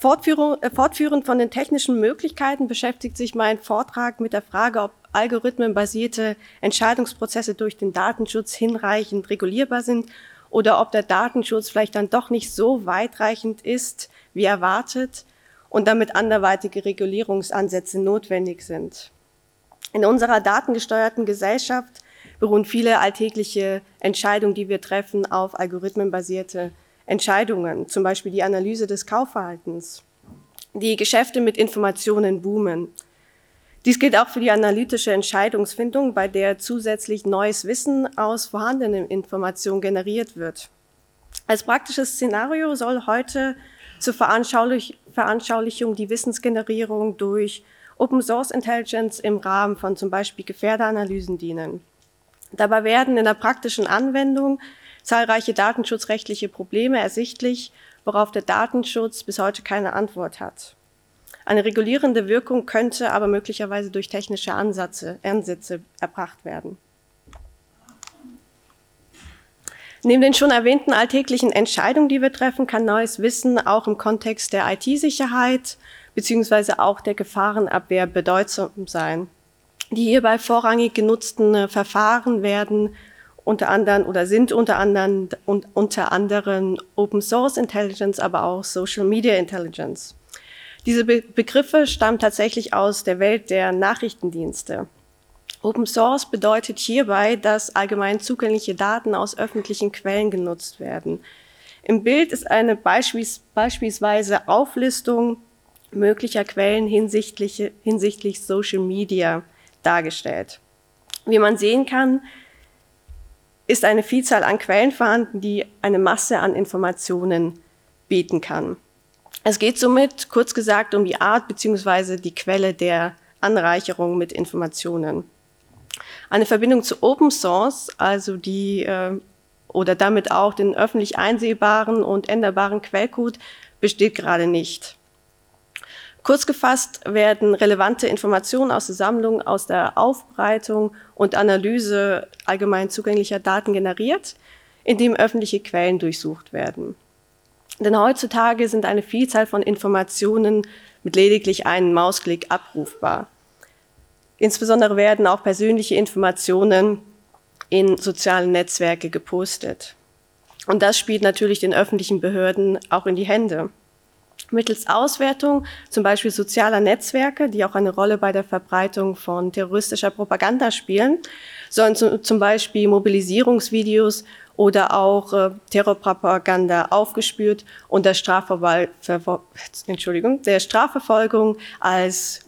Äh, fortführend von den technischen Möglichkeiten beschäftigt sich mein Vortrag mit der Frage, ob algorithmenbasierte Entscheidungsprozesse durch den Datenschutz hinreichend regulierbar sind oder ob der Datenschutz vielleicht dann doch nicht so weitreichend ist, wie erwartet und damit anderweitige Regulierungsansätze notwendig sind. In unserer datengesteuerten Gesellschaft beruhen viele alltägliche Entscheidungen, die wir treffen, auf algorithmenbasierte Entscheidungen, zum Beispiel die Analyse des Kaufverhaltens. Die Geschäfte mit Informationen boomen. Dies gilt auch für die analytische Entscheidungsfindung, bei der zusätzlich neues Wissen aus vorhandenen Informationen generiert wird. Als praktisches Szenario soll heute zur Veranschaulich Veranschaulichung die Wissensgenerierung durch Open Source Intelligence im Rahmen von zum Beispiel Gefährdeanalysen dienen. Dabei werden in der praktischen Anwendung zahlreiche datenschutzrechtliche Probleme ersichtlich, worauf der Datenschutz bis heute keine Antwort hat. Eine regulierende Wirkung könnte aber möglicherweise durch technische Ansätze, Ansätze erbracht werden. Neben den schon erwähnten alltäglichen Entscheidungen, die wir treffen, kann neues Wissen auch im Kontext der IT-Sicherheit beziehungsweise auch der Gefahrenabwehr bedeutsam sein. Die hierbei vorrangig genutzten Verfahren werden unter anderem oder sind unter anderem und unter anderem Open Source Intelligence, aber auch Social Media Intelligence. Diese Be Begriffe stammen tatsächlich aus der Welt der Nachrichtendienste. Open Source bedeutet hierbei, dass allgemein zugängliche Daten aus öffentlichen Quellen genutzt werden. Im Bild ist eine beispiels beispielsweise Auflistung möglicher Quellen hinsichtlich, hinsichtlich Social Media dargestellt. Wie man sehen kann, ist eine Vielzahl an Quellen vorhanden, die eine Masse an Informationen bieten kann. Es geht somit, kurz gesagt, um die Art bzw. die Quelle der Anreicherung mit Informationen. Eine Verbindung zu Open Source, also die äh, oder damit auch den öffentlich einsehbaren und änderbaren Quellcode, besteht gerade nicht. Kurz gefasst werden relevante Informationen aus der Sammlung, aus der Aufbereitung und Analyse allgemein zugänglicher Daten generiert, indem öffentliche Quellen durchsucht werden. Denn heutzutage sind eine Vielzahl von Informationen mit lediglich einem Mausklick abrufbar. Insbesondere werden auch persönliche Informationen in sozialen Netzwerke gepostet. Und das spielt natürlich den öffentlichen Behörden auch in die Hände mittels Auswertung zum Beispiel sozialer Netzwerke, die auch eine Rolle bei der Verbreitung von terroristischer Propaganda spielen, sollen zum Beispiel Mobilisierungsvideos oder auch äh, Terrorpropaganda aufgespürt und der, Entschuldigung, der Strafverfolgung als,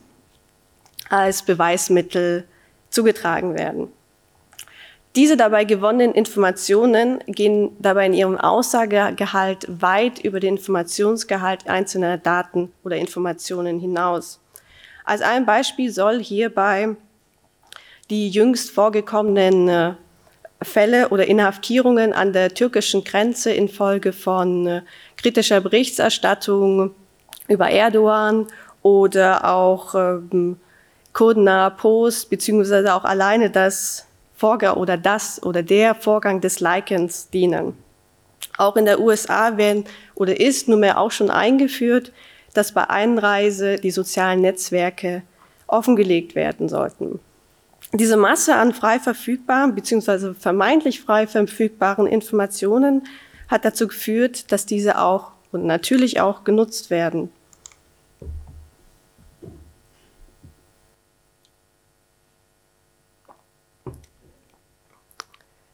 als Beweismittel zugetragen werden. Diese dabei gewonnenen Informationen gehen dabei in ihrem Aussagegehalt weit über den Informationsgehalt einzelner Daten oder Informationen hinaus. Als ein Beispiel soll hierbei die jüngst vorgekommenen äh, Fälle oder Inhaftierungen an der türkischen Grenze infolge von äh, kritischer Berichterstattung über Erdogan oder auch ähm, Kurdener Post, beziehungsweise auch alleine das Vorgang oder das oder der Vorgang des Likens dienen. Auch in der USA werden oder ist nunmehr auch schon eingeführt, dass bei Einreise die sozialen Netzwerke offengelegt werden sollten. Diese Masse an frei verfügbaren bzw. vermeintlich frei verfügbaren Informationen hat dazu geführt, dass diese auch und natürlich auch genutzt werden.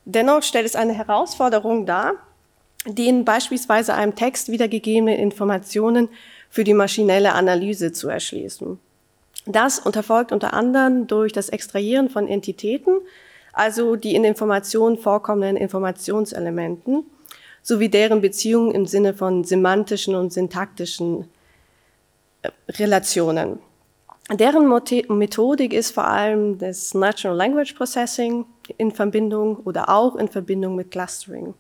Dennoch stellt es eine Herausforderung dar, die in beispielsweise einem Text wiedergegebene Informationen für die maschinelle Analyse zu erschließen. Das unterfolgt unter anderem durch das Extrahieren von Entitäten, also die in Informationen vorkommenden Informationselementen, sowie deren Beziehungen im Sinne von semantischen und syntaktischen äh, Relationen. Deren Methodik ist vor allem das Natural Language Processing in Verbindung oder auch in Verbindung mit Clustering.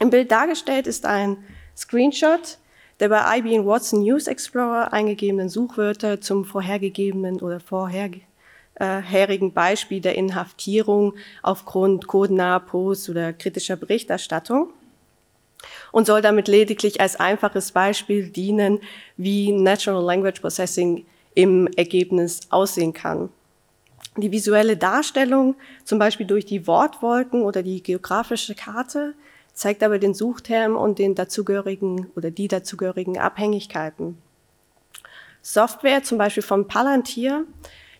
Im Bild dargestellt ist ein Screenshot der bei IBM Watson News Explorer eingegebenen Suchwörter zum vorhergegebenen oder vorherigen Beispiel der Inhaftierung aufgrund codenaher Posts oder kritischer Berichterstattung. und soll damit lediglich als einfaches Beispiel dienen, wie Natural Language Processing im Ergebnis aussehen kann. Die visuelle Darstellung, zum Beispiel durch die Wortwolken oder die geografische Karte, zeigt aber den Suchterm und den dazugehörigen oder die dazugehörigen Abhängigkeiten. Software, zum Beispiel von Palantir,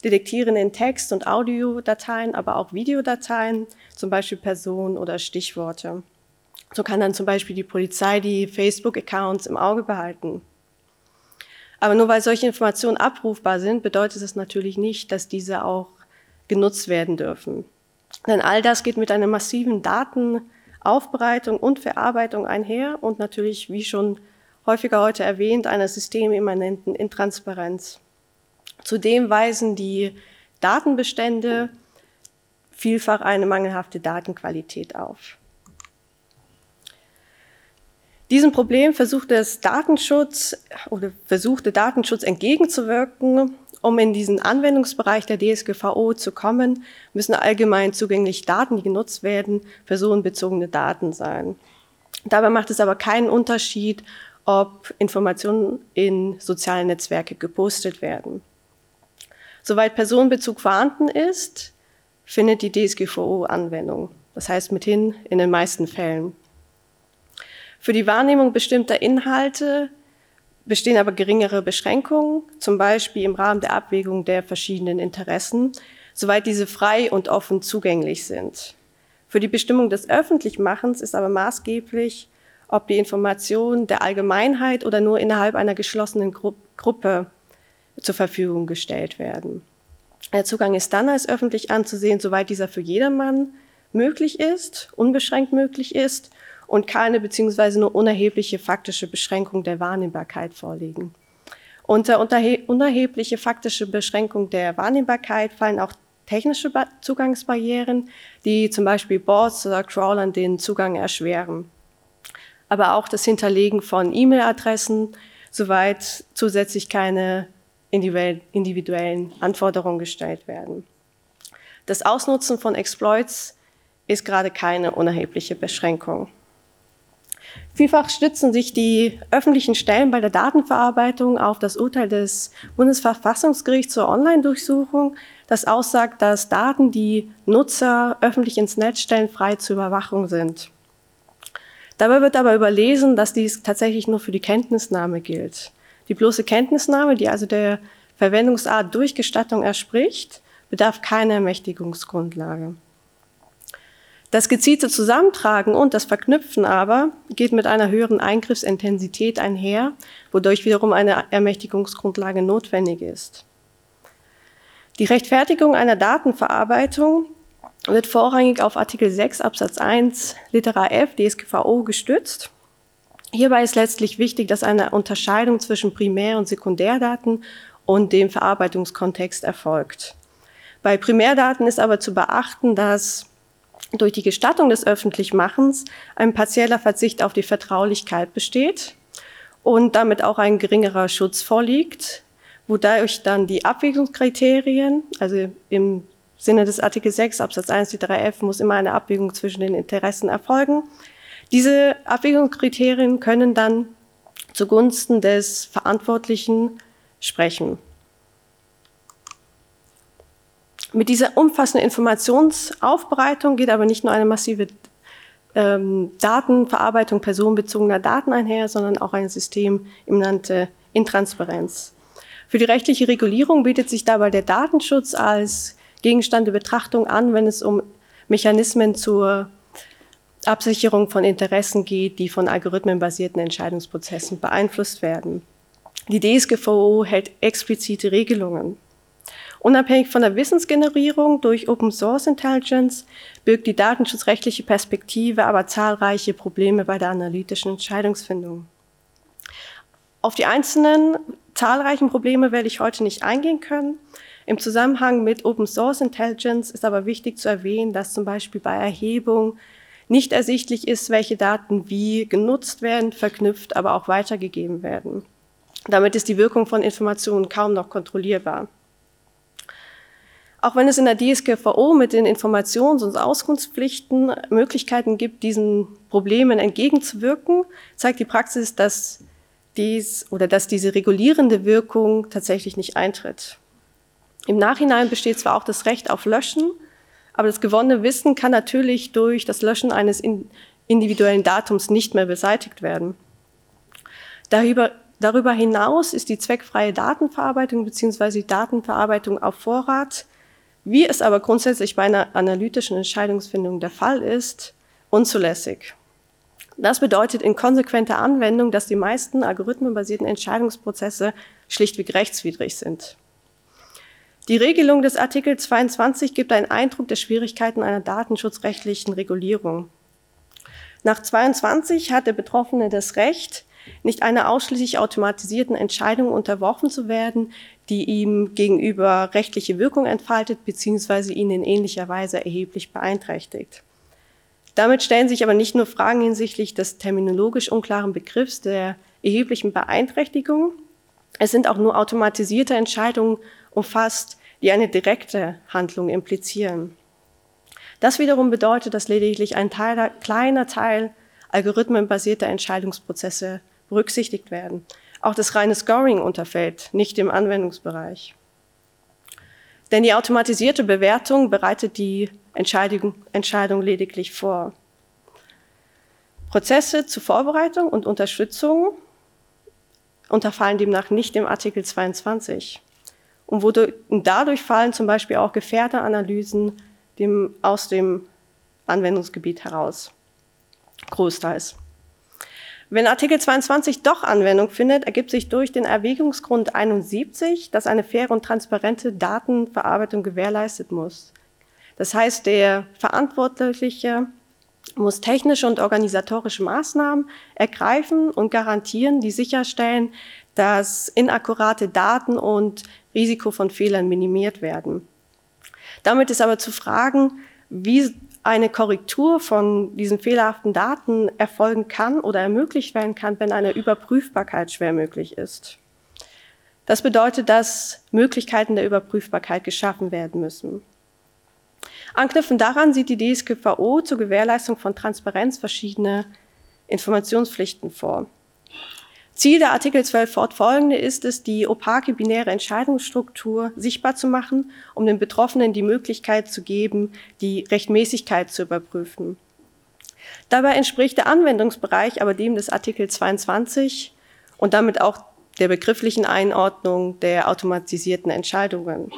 detektieren in Text- und Audiodateien, aber auch Videodateien, zum Beispiel Personen oder Stichworte. So kann dann zum Beispiel die Polizei die Facebook-Accounts im Auge behalten. Aber nur weil solche Informationen abrufbar sind, bedeutet es natürlich nicht, dass diese auch genutzt werden dürfen. Denn all das geht mit einer massiven Datenaufbereitung und Verarbeitung einher und natürlich, wie schon häufiger heute erwähnt, einer systemimmanenten Intransparenz. Zudem weisen die Datenbestände vielfach eine mangelhafte Datenqualität auf. Diesem Problem versucht das Datenschutz oder versuchte Datenschutz entgegenzuwirken. Um in diesen Anwendungsbereich der DSGVO zu kommen, müssen allgemein zugängliche Daten, die genutzt werden, personenbezogene Daten sein. Dabei macht es aber keinen Unterschied, ob Informationen in sozialen Netzwerke gepostet werden. Soweit Personenbezug vorhanden ist, findet die DSGVO Anwendung. Das heißt mithin in den meisten Fällen. Für die Wahrnehmung bestimmter Inhalte bestehen aber geringere Beschränkungen, zum Beispiel im Rahmen der Abwägung der verschiedenen Interessen, soweit diese frei und offen zugänglich sind. Für die Bestimmung des Öffentlichmachens ist aber maßgeblich, ob die Informationen der Allgemeinheit oder nur innerhalb einer geschlossenen Gru Gruppe zur Verfügung gestellt werden. Der Zugang ist dann als öffentlich anzusehen, soweit dieser für jedermann möglich ist, unbeschränkt möglich ist und keine bzw. nur unerhebliche faktische Beschränkung der Wahrnehmbarkeit vorliegen. Unter unerhebliche faktische Beschränkung der Wahrnehmbarkeit fallen auch technische Zugangsbarrieren, die zum Beispiel Boards oder Crawlern den Zugang erschweren. Aber auch das Hinterlegen von E-Mail-Adressen, soweit zusätzlich keine individuellen Anforderungen gestellt werden. Das Ausnutzen von Exploits ist gerade keine unerhebliche Beschränkung. Vielfach stützen sich die öffentlichen Stellen bei der Datenverarbeitung auf das Urteil des Bundesverfassungsgerichts zur Online-Durchsuchung, das aussagt, dass Daten, die Nutzer öffentlich ins Netz stellen, frei zur Überwachung sind. Dabei wird aber überlesen, dass dies tatsächlich nur für die Kenntnisnahme gilt. Die bloße Kenntnisnahme, die also der Verwendungsart durch Gestattung erspricht, bedarf keiner Ermächtigungsgrundlage. Das gezielte Zusammentragen und das Verknüpfen aber geht mit einer höheren Eingriffsintensität einher, wodurch wiederum eine Ermächtigungsgrundlage notwendig ist. Die Rechtfertigung einer Datenverarbeitung wird vorrangig auf Artikel 6 Absatz 1 Litera F DSGVO gestützt. Hierbei ist letztlich wichtig, dass eine Unterscheidung zwischen Primär- und Sekundärdaten und dem Verarbeitungskontext erfolgt. Bei Primärdaten ist aber zu beachten, dass durch die Gestattung des Öffentlichmachens ein partieller Verzicht auf die Vertraulichkeit besteht und damit auch ein geringerer Schutz vorliegt, wodurch dann die Abwägungskriterien, also im Sinne des Artikel 6 Absatz 1 die 3f muss immer eine Abwägung zwischen den Interessen erfolgen. Diese Abwägungskriterien können dann zugunsten des Verantwortlichen sprechen. Mit dieser umfassenden Informationsaufbereitung geht aber nicht nur eine massive ähm, Datenverarbeitung personenbezogener Daten einher, sondern auch ein System im nannte Intransparenz. Für die rechtliche Regulierung bietet sich dabei der Datenschutz als Gegenstand der Betrachtung an, wenn es um Mechanismen zur Absicherung von Interessen geht, die von algorithmenbasierten Entscheidungsprozessen beeinflusst werden. Die DSGVO hält explizite Regelungen. Unabhängig von der Wissensgenerierung durch Open Source Intelligence birgt die datenschutzrechtliche Perspektive aber zahlreiche Probleme bei der analytischen Entscheidungsfindung. Auf die einzelnen zahlreichen Probleme werde ich heute nicht eingehen können. Im Zusammenhang mit Open Source Intelligence ist aber wichtig zu erwähnen, dass zum Beispiel bei Erhebung nicht ersichtlich ist, welche Daten wie genutzt werden, verknüpft, aber auch weitergegeben werden. Damit ist die Wirkung von Informationen kaum noch kontrollierbar. Auch wenn es in der DSGVO mit den Informations- und Auskunftspflichten Möglichkeiten gibt, diesen Problemen entgegenzuwirken, zeigt die Praxis, dass dies oder dass diese regulierende Wirkung tatsächlich nicht eintritt. Im Nachhinein besteht zwar auch das Recht auf Löschen, aber das gewonnene Wissen kann natürlich durch das Löschen eines individuellen Datums nicht mehr beseitigt werden. Darüber, darüber hinaus ist die zweckfreie Datenverarbeitung bzw. die Datenverarbeitung auf Vorrat, wie es aber grundsätzlich bei einer analytischen Entscheidungsfindung der Fall ist, unzulässig. Das bedeutet in konsequenter Anwendung, dass die meisten algorithmenbasierten Entscheidungsprozesse schlichtweg rechtswidrig sind. Die Regelung des Artikel 22 gibt einen Eindruck der Schwierigkeiten einer datenschutzrechtlichen Regulierung. Nach 22 hat der Betroffene das Recht, nicht einer ausschließlich automatisierten Entscheidung unterworfen zu werden, die ihm gegenüber rechtliche Wirkung entfaltet bzw. ihn in ähnlicher Weise erheblich beeinträchtigt. Damit stellen sich aber nicht nur Fragen hinsichtlich des terminologisch unklaren Begriffs der erheblichen Beeinträchtigung, es sind auch nur automatisierte Entscheidungen umfasst, die eine direkte Handlung implizieren. Das wiederum bedeutet, dass lediglich ein Teil, kleiner Teil algorithmenbasierter Entscheidungsprozesse berücksichtigt werden. Auch das reine Scoring unterfällt nicht im Anwendungsbereich. Denn die automatisierte Bewertung bereitet die Entscheidung, Entscheidung lediglich vor. Prozesse zur Vorbereitung und Unterstützung unterfallen demnach nicht im Artikel 22. Und, wurde, und dadurch fallen zum Beispiel auch Gefährderanalysen dem, aus dem Anwendungsgebiet heraus. Großteils. Wenn Artikel 22 doch Anwendung findet, ergibt sich durch den Erwägungsgrund 71, dass eine faire und transparente Datenverarbeitung gewährleistet muss. Das heißt, der Verantwortliche muss technische und organisatorische Maßnahmen ergreifen und garantieren, die sicherstellen, dass inakkurate Daten und Risiko von Fehlern minimiert werden. Damit ist aber zu fragen, wie eine Korrektur von diesen fehlerhaften Daten erfolgen kann oder ermöglicht werden kann, wenn eine Überprüfbarkeit schwer möglich ist. Das bedeutet, dass Möglichkeiten der Überprüfbarkeit geschaffen werden müssen. Anknüpfend daran sieht die DSGVO zur Gewährleistung von Transparenz verschiedene Informationspflichten vor. Ziel der Artikel 12 fortfolgende ist es, die opake binäre Entscheidungsstruktur sichtbar zu machen, um den Betroffenen die Möglichkeit zu geben, die Rechtmäßigkeit zu überprüfen. Dabei entspricht der Anwendungsbereich aber dem des Artikel 22 und damit auch der begrifflichen Einordnung der automatisierten Entscheidungen.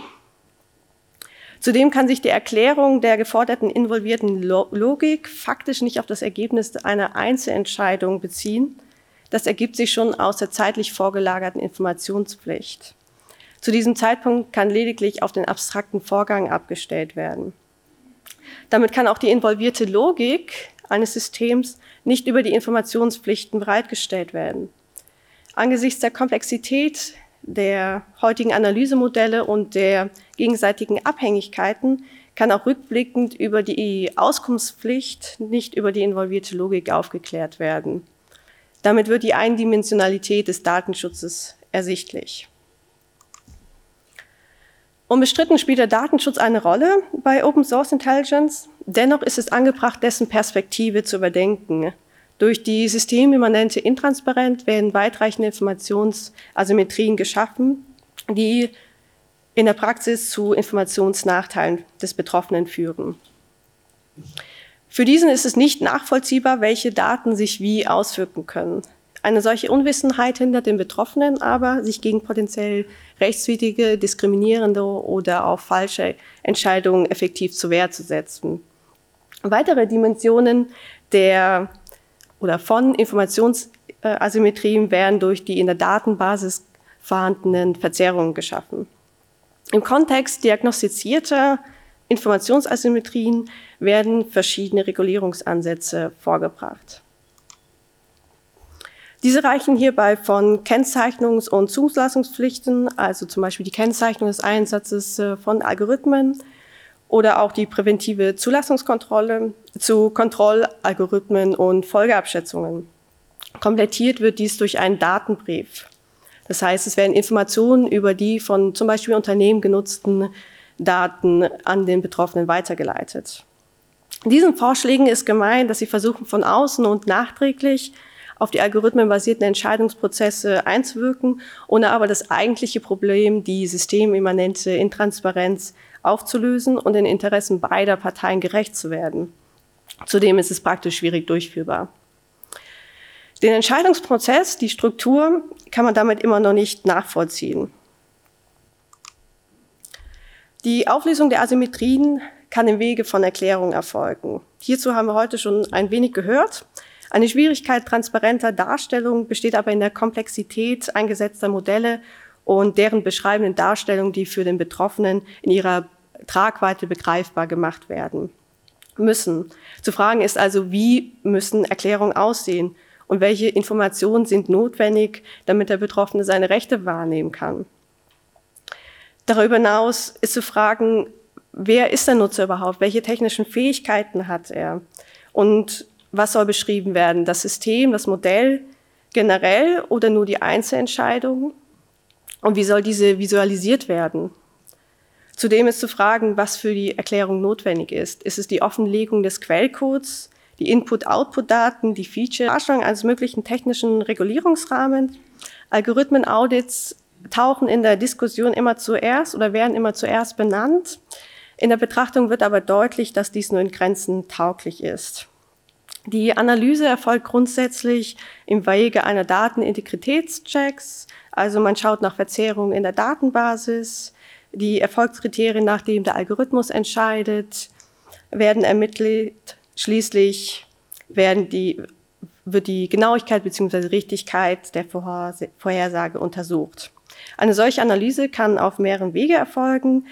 Zudem kann sich die Erklärung der geforderten involvierten Logik faktisch nicht auf das Ergebnis einer Einzelentscheidung beziehen, das ergibt sich schon aus der zeitlich vorgelagerten Informationspflicht. Zu diesem Zeitpunkt kann lediglich auf den abstrakten Vorgang abgestellt werden. Damit kann auch die involvierte Logik eines Systems nicht über die Informationspflichten bereitgestellt werden. Angesichts der Komplexität der heutigen Analysemodelle und der gegenseitigen Abhängigkeiten kann auch rückblickend über die Auskunftspflicht nicht über die involvierte Logik aufgeklärt werden. Damit wird die Eindimensionalität des Datenschutzes ersichtlich. Unbestritten spielt der Datenschutz eine Rolle bei Open Source Intelligence. Dennoch ist es angebracht, dessen Perspektive zu überdenken. Durch die systemimmanente Intransparenz werden weitreichende Informationsasymmetrien geschaffen, die in der Praxis zu Informationsnachteilen des Betroffenen führen. Für diesen ist es nicht nachvollziehbar, welche Daten sich wie auswirken können. Eine solche Unwissenheit hindert den Betroffenen aber, sich gegen potenziell rechtswidrige, diskriminierende oder auch falsche Entscheidungen effektiv zur Wehr zu setzen. Weitere Dimensionen der oder von Informationsasymmetrien werden durch die in der Datenbasis vorhandenen Verzerrungen geschaffen. Im Kontext diagnostizierter Informationsasymmetrien werden verschiedene Regulierungsansätze vorgebracht. Diese reichen hierbei von Kennzeichnungs- und Zulassungspflichten, also zum Beispiel die Kennzeichnung des Einsatzes äh, von Algorithmen oder auch die präventive Zulassungskontrolle zu Kontrollalgorithmen und Folgeabschätzungen. Komplettiert wird dies durch einen Datenbrief. Das heißt, es werden Informationen über die von zum Beispiel Unternehmen genutzten Daten an den Betroffenen weitergeleitet. Diesen Vorschlägen ist gemeint, dass sie versuchen, von außen und nachträglich auf die algorithmenbasierten Entscheidungsprozesse einzuwirken, ohne aber das eigentliche Problem, die systemimmanente Intransparenz, aufzulösen und den Interessen beider Parteien gerecht zu werden. Zudem ist es praktisch schwierig durchführbar. Den Entscheidungsprozess, die Struktur, kann man damit immer noch nicht nachvollziehen. Die Auflösung der Asymmetrien kann im Wege von Erklärung erfolgen. Hierzu haben wir heute schon ein wenig gehört. Eine Schwierigkeit transparenter Darstellung besteht aber in der Komplexität eingesetzter Modelle und deren beschreibenden Darstellung, die für den Betroffenen in ihrer Tragweite begreifbar gemacht werden müssen. Zu fragen ist also, wie müssen Erklärungen aussehen und welche Informationen sind notwendig, damit der Betroffene seine Rechte wahrnehmen kann. Darüber hinaus ist zu fragen, wer ist der Nutzer überhaupt? Welche technischen Fähigkeiten hat er? Und was soll beschrieben werden? Das System, das Modell generell oder nur die Einzelentscheidung? Und wie soll diese visualisiert werden? Zudem ist zu fragen, was für die Erklärung notwendig ist. Ist es die Offenlegung des Quellcodes, die Input-Output-Daten, die Feature, Darstellung eines möglichen technischen Regulierungsrahmens, Algorithmen-Audits, tauchen in der Diskussion immer zuerst oder werden immer zuerst benannt. In der Betrachtung wird aber deutlich, dass dies nur in Grenzen tauglich ist. Die Analyse erfolgt grundsätzlich im Wege einer Datenintegritätschecks. Also man schaut nach Verzerrungen in der Datenbasis. Die Erfolgskriterien, nach denen der Algorithmus entscheidet, werden ermittelt. Schließlich werden die, wird die Genauigkeit bzw. Richtigkeit der Vorhersage untersucht. Eine solche Analyse kann auf mehreren Wege erfolgen.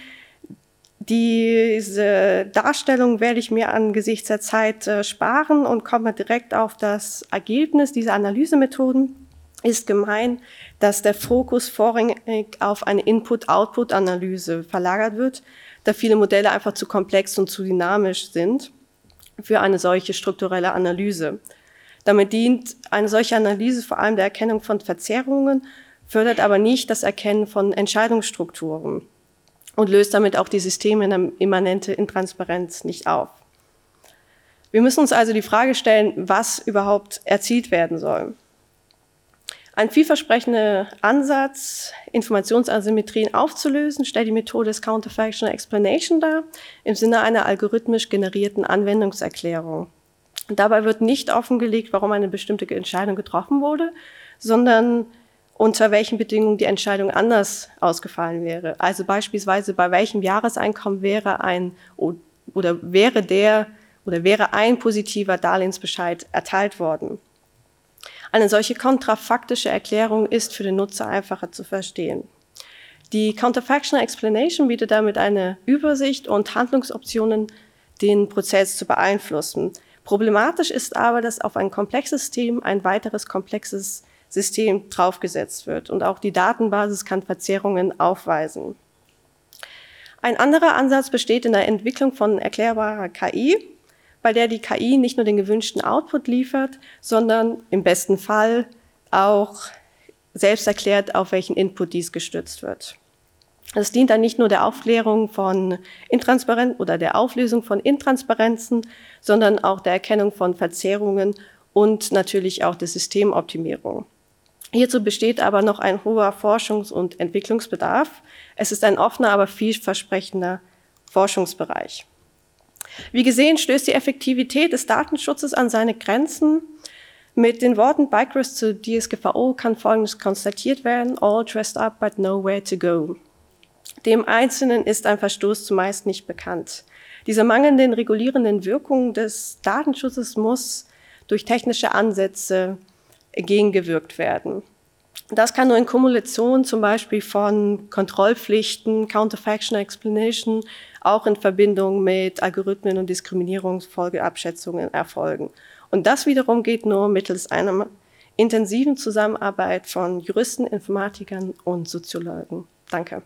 Diese Darstellung werde ich mir angesichts der Zeit äh, sparen und komme direkt auf das Ergebnis dieser Analysemethoden. Ist gemein, dass der Fokus vorrangig auf eine Input-Output-Analyse verlagert wird, da viele Modelle einfach zu komplex und zu dynamisch sind für eine solche strukturelle Analyse. Damit dient eine solche Analyse vor allem der Erkennung von Verzerrungen fördert aber nicht das Erkennen von Entscheidungsstrukturen und löst damit auch die systemeimmanente Intransparenz nicht auf. Wir müssen uns also die Frage stellen, was überhaupt erzielt werden soll. Ein vielversprechender Ansatz, Informationsasymmetrien aufzulösen, stellt die Methode des Counterfactual Explanation dar, im Sinne einer algorithmisch generierten Anwendungserklärung. dabei wird nicht offengelegt, warum eine bestimmte Entscheidung getroffen wurde, sondern unter welchen Bedingungen die Entscheidung anders ausgefallen wäre. Also beispielsweise bei welchem Jahreseinkommen wäre ein oder wäre der oder wäre ein positiver Darlehensbescheid erteilt worden. Eine solche kontrafaktische Erklärung ist für den Nutzer einfacher zu verstehen. Die Counterfactional Explanation bietet damit eine Übersicht und Handlungsoptionen, den Prozess zu beeinflussen. Problematisch ist aber, dass auf ein komplexes System ein weiteres komplexes System draufgesetzt wird. Und auch die Datenbasis kann Verzerrungen aufweisen. Ein anderer Ansatz besteht in der Entwicklung von erklärbarer KI, bei der die KI nicht nur den gewünschten Output liefert, sondern im besten Fall auch selbst erklärt, auf welchen Input dies gestützt wird. Es dient dann nicht nur der Aufklärung von Intransparenz oder der Auflösung von Intransparenzen, sondern auch der Erkennung von Verzerrungen und natürlich auch der Systemoptimierung. Hierzu besteht aber noch ein hoher Forschungs- und Entwicklungsbedarf. Es ist ein offener, aber vielversprechender Forschungsbereich. Wie gesehen stößt die Effektivität des Datenschutzes an seine Grenzen. Mit den Worten Bikers zu DSGVO kann Folgendes konstatiert werden, all dressed up but nowhere to go. Dem Einzelnen ist ein Verstoß zumeist nicht bekannt. Diese mangelnden regulierenden Wirkungen des Datenschutzes muss durch technische Ansätze gegengewirkt werden. Das kann nur in Kumulation zum Beispiel von Kontrollpflichten, Counterfactual Explanation, auch in Verbindung mit Algorithmen und Diskriminierungsfolgeabschätzungen erfolgen. Und das wiederum geht nur mittels einer intensiven Zusammenarbeit von Juristen, Informatikern und Soziologen. Danke.